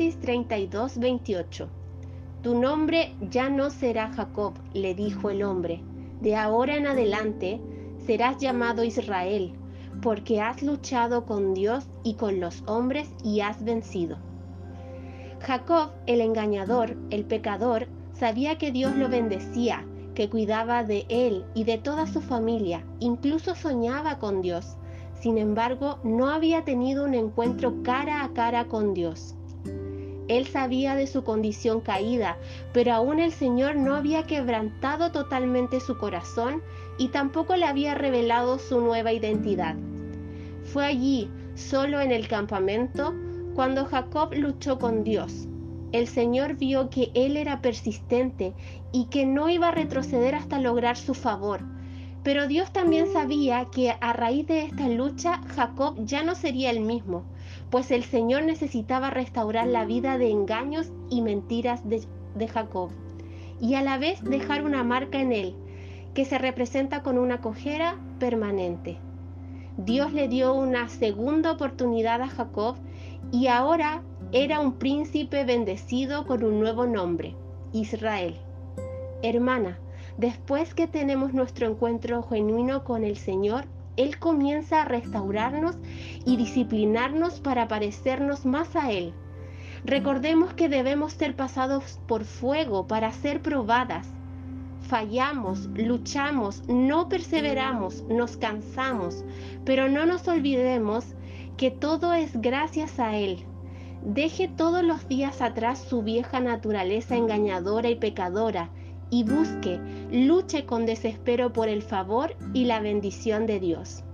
Génesis 32, 28. Tu nombre ya no será Jacob, le dijo el hombre. De ahora en adelante serás llamado Israel, porque has luchado con Dios y con los hombres y has vencido. Jacob, el engañador, el pecador, sabía que Dios lo bendecía, que cuidaba de él y de toda su familia, incluso soñaba con Dios. Sin embargo, no había tenido un encuentro cara a cara con Dios. Él sabía de su condición caída, pero aún el Señor no había quebrantado totalmente su corazón y tampoco le había revelado su nueva identidad. Fue allí, solo en el campamento, cuando Jacob luchó con Dios. El Señor vio que él era persistente y que no iba a retroceder hasta lograr su favor. Pero Dios también sabía que a raíz de esta lucha Jacob ya no sería el mismo pues el Señor necesitaba restaurar la vida de engaños y mentiras de, Jacob, y a la vez dejar una marca en él, que se representa con una cojera permanente. Dios le dio una segunda oportunidad a Jacob y ahora era un príncipe bendecido con un nuevo nombre, Israel. Hermana, después que tenemos nuestro encuentro genuino con el Señor, él comienza a restaurarnos y disciplinarnos para parecernos más a Él. Recordemos que debemos ser pasados por fuego para ser probadas. Fallamos, luchamos, no perseveramos, nos cansamos, pero no nos olvidemos que todo es gracias a Él. Deje todos los días atrás su vieja naturaleza engañadora y pecadora y busque, luche con desespero por el favor y la bendición de Dios.